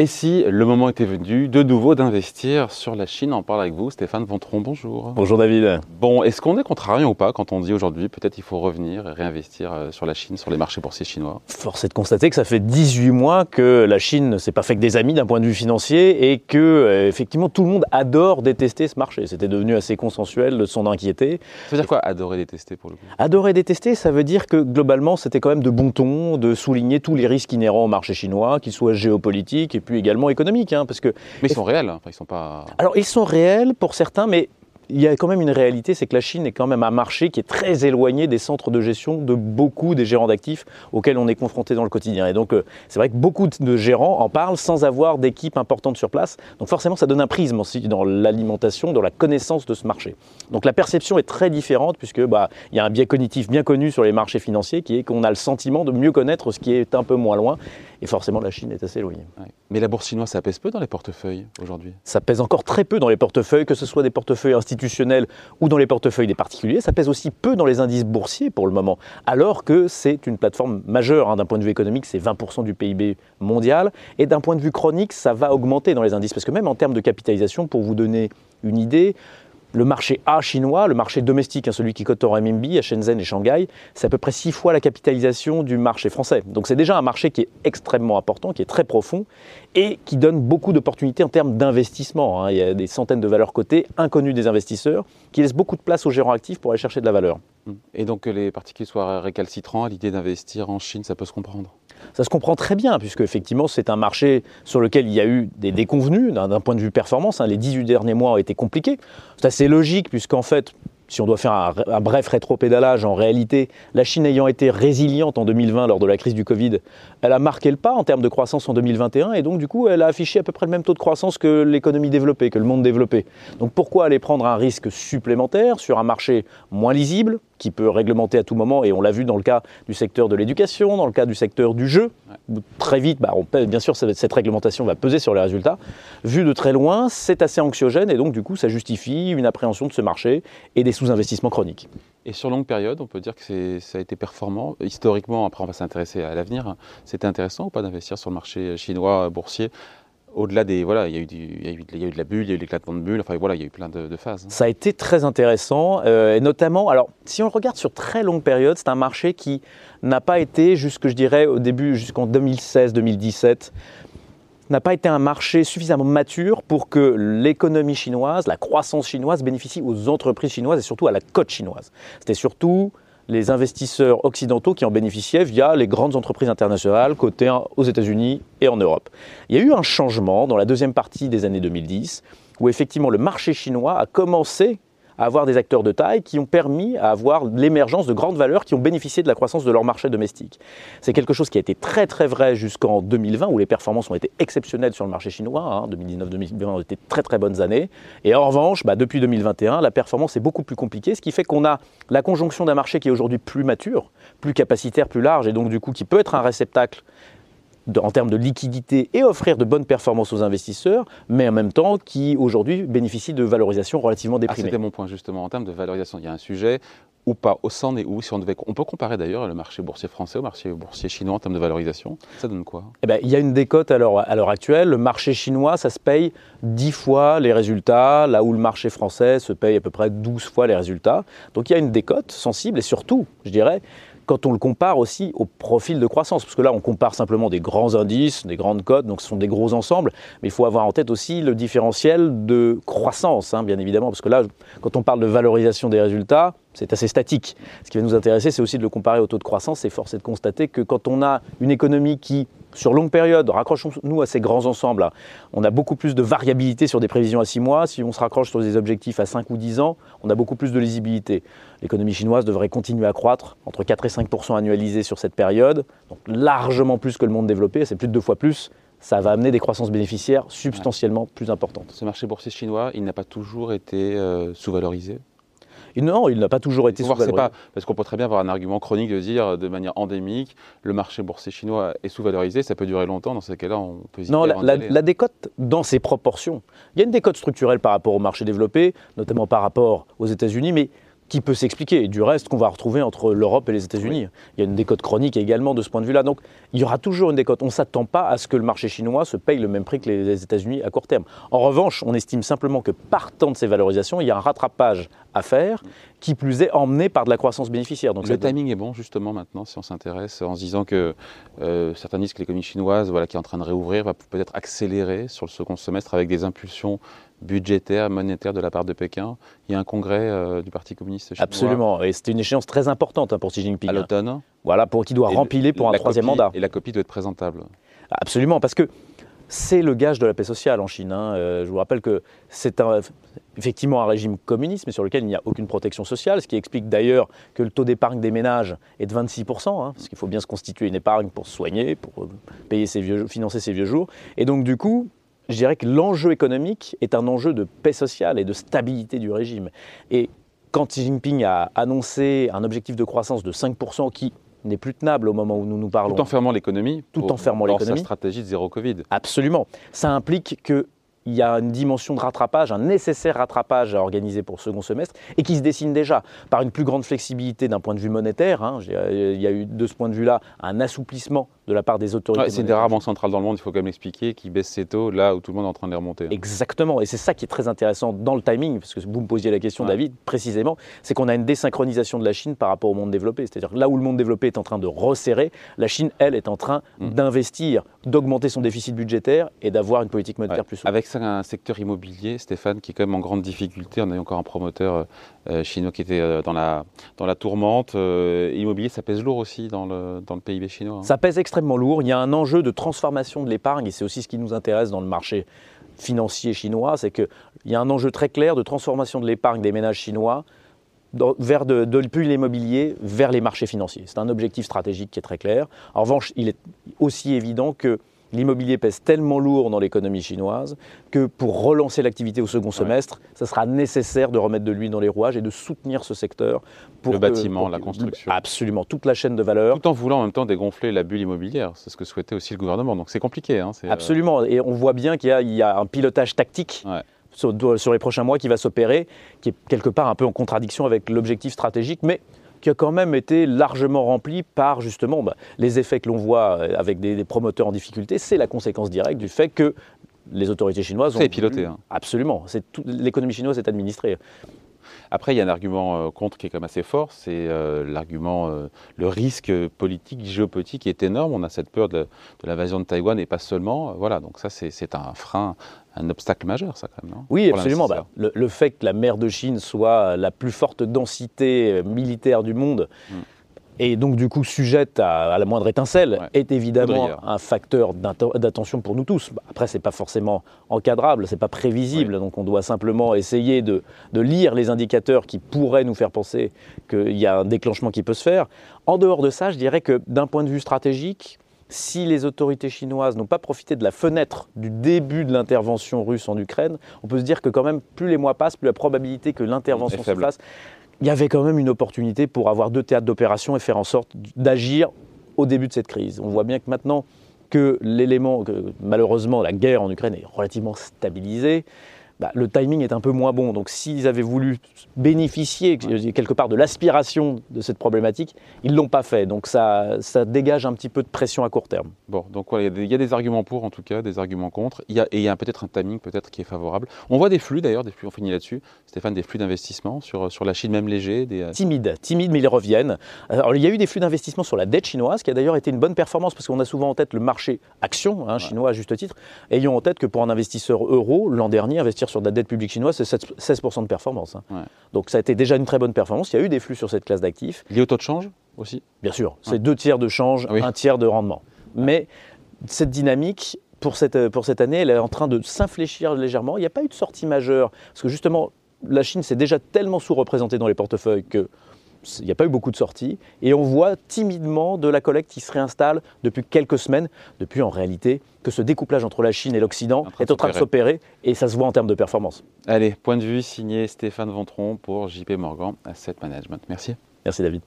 Et si le moment était venu de nouveau d'investir sur la Chine, on parle avec vous, Stéphane Ventron, bonjour. Bonjour David. Bon, est-ce qu'on est contrarié ou pas quand on dit aujourd'hui peut-être il faut revenir et réinvestir euh, sur la Chine, sur les marchés boursiers chinois? Force est de constater que ça fait 18 mois que la Chine ne s'est pas fait que des amis d'un point de vue financier et que euh, effectivement tout le monde adore détester ce marché. C'était devenu assez consensuel de s'en inquiéter. Ça veut dire quoi adorer détester pour le coup? Adorer détester, ça veut dire que globalement c'était quand même de bon ton de souligner tous les risques inhérents au marché chinois, qu'ils soient géopolitiques et puis également économiques. Hein, parce que, mais ils sont réels, hein. enfin, ils sont pas. Alors ils sont réels pour certains, mais il y a quand même une réalité, c'est que la Chine est quand même un marché qui est très éloigné des centres de gestion de beaucoup des gérants d'actifs auxquels on est confronté dans le quotidien. Et donc, euh, c'est vrai que beaucoup de gérants en parlent sans avoir d'équipe importante sur place. Donc, forcément, ça donne un prisme aussi dans l'alimentation, dans la connaissance de ce marché. Donc, la perception est très différente puisque bah, il y a un biais cognitif bien connu sur les marchés financiers qui est qu'on a le sentiment de mieux connaître ce qui est un peu moins loin. Et forcément, la Chine est assez éloignée. Mais la bourse chinoise, ça pèse peu dans les portefeuilles aujourd'hui? Ça pèse encore très peu dans les portefeuilles, que ce soit des portefeuilles institutionnels ou dans les portefeuilles des particuliers. Ça pèse aussi peu dans les indices boursiers pour le moment, alors que c'est une plateforme majeure. Hein. D'un point de vue économique, c'est 20% du PIB mondial. Et d'un point de vue chronique, ça va augmenter dans les indices. Parce que même en termes de capitalisation, pour vous donner une idée, le marché A chinois, le marché domestique, hein, celui qui cote en RMB à Shenzhen et Shanghai, c'est à peu près six fois la capitalisation du marché français. Donc c'est déjà un marché qui est extrêmement important, qui est très profond et qui donne beaucoup d'opportunités en termes d'investissement. Hein. Il y a des centaines de valeurs cotées inconnues des investisseurs qui laissent beaucoup de place aux gérants actifs pour aller chercher de la valeur. Et donc que les particuliers soient récalcitrants à l'idée d'investir en Chine, ça peut se comprendre? Ça se comprend très bien, puisque effectivement c'est un marché sur lequel il y a eu des déconvenus d'un point de vue performance. Hein. Les 18 derniers mois ont été compliqués. C'est assez logique, puisqu'en fait, si on doit faire un, un bref rétropédalage, en réalité, la Chine ayant été résiliente en 2020 lors de la crise du Covid, elle a marqué le pas en termes de croissance en 2021 et donc du coup elle a affiché à peu près le même taux de croissance que l'économie développée, que le monde développé. Donc pourquoi aller prendre un risque supplémentaire sur un marché moins lisible, qui peut réglementer à tout moment, et on l'a vu dans le cas du secteur de l'éducation, dans le cas du secteur du jeu. Très vite, bah, bien sûr, cette réglementation va peser sur les résultats. Vu de très loin, c'est assez anxiogène, et donc du coup, ça justifie une appréhension de ce marché et des sous-investissements chroniques. Et sur longue période, on peut dire que ça a été performant. Historiquement, après on va s'intéresser à l'avenir, c'était intéressant ou pas d'investir sur le marché chinois boursier? Au-delà des. Voilà, il y, a eu il, y a eu, il y a eu de la bulle, il y a eu l'éclatement de bulle, enfin voilà, il y a eu plein de, phases. Ça a été très intéressant, euh, et notamment, alors si on le regarde sur très longue période, c'est un marché qui n'a pas été, jusque je dirais au début, jusqu'en 2016-2017, n'a pas été un marché suffisamment mature pour que l'économie chinoise, la croissance chinoise bénéficie aux entreprises chinoises et surtout à la cote chinoise. C'était surtout les investisseurs occidentaux qui en bénéficiaient via les grandes entreprises internationales cotées aux États-Unis et en Europe. Il y a eu un changement dans la deuxième partie des années 2010 où effectivement le marché chinois a commencé à avoir des acteurs de taille qui ont permis à avoir l'émergence de grandes valeurs qui ont bénéficié de la croissance de leur marché domestique. C'est quelque chose qui a été très très vrai jusqu'en 2020 où les performances ont été exceptionnelles sur le marché chinois. 2019-2020 hein. ont été très très bonnes années. Et en revanche, bah, depuis 2021, la performance est beaucoup plus compliquée, ce qui fait qu'on a la conjonction d'un marché qui est aujourd'hui plus mature, plus capacitaire, plus large et donc du coup qui peut être un réceptacle en termes de liquidité et offrir de bonnes performances aux investisseurs, mais en même temps qui aujourd'hui bénéficient de valorisation relativement ah, déprimée. C'était mon point justement en termes de valorisation. Il y a un sujet ou pas, au sein et où, si on devait, on peut comparer d'ailleurs le marché boursier français au marché boursier chinois en termes de valorisation. Ça donne quoi? Eh ben, Il y a une décote à l'heure actuelle. Le marché chinois, ça se paye 10 fois les résultats, là où le marché français se paye à peu près 12 fois les résultats. Donc il y a une décote sensible et surtout, je dirais, quand on le compare aussi au profil de croissance. Parce que là, on compare simplement des grands indices, des grandes cotes, donc ce sont des gros ensembles, mais il faut avoir en tête aussi le différentiel de croissance, hein, bien évidemment, parce que là, quand on parle de valorisation des résultats, c'est assez statique. Ce qui va nous intéresser, c'est aussi de le comparer au taux de croissance, et force est de constater que quand on a une économie qui sur longue période, raccrochons-nous à ces grands ensembles. On a beaucoup plus de variabilité sur des prévisions à 6 mois. Si on se raccroche sur des objectifs à 5 ou 10 ans, on a beaucoup plus de lisibilité. L'économie chinoise devrait continuer à croître entre 4 et 5% annualisés sur cette période, donc largement plus que le monde développé, c'est plus de deux fois plus. Ça va amener des croissances bénéficiaires substantiellement plus importantes. Ce marché boursier chinois, il n'a pas toujours été euh, sous-valorisé non, il n'a pas toujours été sous-valorisé. Pas, parce qu'on peut très bien avoir un argument chronique de dire de manière endémique, le marché boursier chinois est sous-valorisé, ça peut durer longtemps, dans ces cas-là, on peut Non, la, décote dans ses proportions. Il y a une décote structurelle par rapport au marché développé, notamment par rapport aux États-Unis, mais qui peut s'expliquer. Du reste, qu'on va retrouver entre l'Europe et les États-Unis. Il y a une décote chronique également de ce point de vue-là. Donc, il y aura toujours une décote. On ne s'attend pas à ce que le marché chinois se paye le même prix que les États-Unis à court terme. En revanche, on estime simplement que partant de ces valorisations, il y a un rattrapage à faire, qui plus est emmené par de la croissance bénéficiaire. Donc le timing est bon justement maintenant, si on s'intéresse, en se disant que euh, certains disent que l'économie chinoise, voilà, qui est en train de réouvrir, va peut-être accélérer sur le second semestre avec des impulsions budgétaire, monétaire de la part de Pékin. Il y a un congrès euh, du Parti communiste chinois. Absolument, et c'était une échéance très importante hein, pour Xi Jinping. À l'automne. Voilà, pour qui doit rempiler pour un troisième mandat. Et la copie doit être présentable. Absolument, parce que c'est le gage de la paix sociale en Chine. Hein. Euh, je vous rappelle que c'est effectivement un régime communiste, mais sur lequel il n'y a aucune protection sociale, ce qui explique d'ailleurs que le taux d'épargne des ménages est de 26%, hein, parce qu'il faut bien se constituer une épargne pour se soigner, pour euh, payer ses vieux, financer ses vieux jours. Et donc du coup, je dirais que l'enjeu économique est un enjeu de paix sociale et de stabilité du régime. Et quand Xi Jinping a annoncé un objectif de croissance de 5% qui n'est plus tenable au moment où nous nous parlons. Tout en fermant l'économie. Tout en fermant l'économie. sa stratégie de zéro Covid. Absolument. Ça implique que il y a une dimension de rattrapage, un nécessaire rattrapage à organiser pour le second semestre, et qui se dessine déjà par une plus grande flexibilité d'un point de vue monétaire. Hein. Il y a eu de ce point de vue-là un assouplissement de la part des autorités. c'est une des rares banques centrales dans le monde, il faut quand même l'expliquer, qui baisse ses taux là où tout le monde est en train de les remonter. Exactement, et c'est ça qui est très intéressant dans le timing, parce que vous me posiez la question, David, précisément, c'est qu'on a une désynchronisation de la Chine par rapport au monde développé. C'est-à-dire là où le monde développé est en train de resserrer, la Chine, elle, est en train mm. d'investir, d'augmenter son déficit budgétaire et d'avoir une politique monétaire plus souple. Avec ça, un secteur immobilier, Stéphane, qui est quand même en grande difficulté. On a eu encore un promoteur euh, euh, chinois qui était euh, dans la, dans la tourmente. immobilier, ça pèse lourd aussi dans le, dans le PIB chinois. Hein. Ça pèse extrêmement lourd. Il y a un enjeu de transformation de l'épargne et c'est aussi ce qui nous intéresse dans le marché financier chinois. C'est qu'il y a un enjeu très clair de transformation de l'épargne des ménages chinois vers de, de l'immobilier vers les marchés financiers. C'est un objectif stratégique qui est très clair. En revanche, il est aussi évident que l'immobilier pèse tellement lourd dans l'économie chinoise que pour relancer l'activité au second semestre, ça sera nécessaire de remettre de l'huile dans les rouages et de soutenir ce secteur. Pour le bâtiment, la construction. Absolument, toute la chaîne de valeur. Tout en voulant en même temps dégonfler la bulle immobilière, c'est ce que souhaitait aussi le gouvernement. Donc c'est compliqué. Hein, euh, absolument, et on voit bien qu'il y, a un pilotage tactique. Sur, sur, les prochains mois qui va s'opérer, qui est quelque part un peu en contradiction avec l'objectif stratégique, mais qui a quand même été largement rempli par justement bah, les effets que l'on voit euh, avec des, promoteurs en difficulté. C'est la conséquence directe du fait que les autorités chinoises ont. C'est piloté. Hein. Absolument. L'économie chinoise est administrée. Après, il y a un argument euh, contre qui est quand même assez fort, c'est euh, l'argument, le risque politique, géopolitique qui est énorme. On a cette peur de, de l'invasion de Taïwan et pas seulement. voilà, donc ça, c'est un frein un obstacle majeur, ça, quand même, non? Oui, absolument. Bah, le, fait que la mer de Chine soit la plus forte densité euh, militaire du monde, mm. Et donc du coup sujette à, la moindre étincelle, est évidemment un facteur d'attention pour nous tous. Bah, après, c'est pas forcément encadrable, c'est pas prévisible, donc on doit simplement essayer de, de, lire les indicateurs qui pourraient nous faire penser qu'il y a un déclenchement qui peut se faire. En dehors de ça, je dirais que d'un point de vue stratégique, si les autorités chinoises n'ont pas profité de la fenêtre du début de l'intervention russe en Ukraine, on peut se dire que quand même, plus les mois passent, plus la probabilité que l'intervention se fasse, il y avait quand même une opportunité pour avoir deux théâtres d'opération et faire en sorte d'agir au début de cette crise. On voit bien que maintenant que l'élément, malheureusement la guerre en Ukraine est relativement stabilisée, bah, le timing est un peu moins bon. Donc s'ils avaient voulu bénéficier quelque part de l'aspiration de cette problématique, ils ne l'ont pas fait. Donc ça, ça dégage un petit peu de pression à court terme. Bon, donc il y, a des arguments pour en tout cas, des arguments contre. Il y a, et il y a peut-être un timing peut-être qui est favorable. On voit des flux d'ailleurs, des flux, on finit là-dessus, Stéphane, des flux d'investissement sur, sur la Chine même léger. Des... Euh, Timide, timide, mais ils reviennent. Alors il y a eu des flux d'investissement sur la dette chinoise, qui a d'ailleurs été une bonne performance, parce qu'on a souvent en tête le marché action hein, chinois à juste titre, ayant en tête que pour un investisseur euro, l'an dernier, investir sur de la dette publique chinoise, c'est 16% de performance. Hein. Donc ça a été déjà une très bonne performance. Il y a eu des flux sur cette classe d'actifs. Lié au taux de change aussi? Bien sûr. C'est deux tiers de change, ah un tiers de rendement. Mais cette dynamique, pour cette, pour cette année, elle est en train de s'infléchir légèrement. Il n'y a pas eu de sortie majeure. Parce que justement, la Chine s'est déjà tellement sous-représentée dans les portefeuilles que il n'y a pas eu beaucoup de sorties, et on voit timidement de la collecte qui se réinstalle depuis quelques semaines, depuis en réalité que ce découplage entre la Chine et l'Occident est en train de s'opérer, et ça se voit en termes de performance. Allez, point de vue signé Stéphane Ventron pour JP Morgan Asset Management. Merci. Merci David.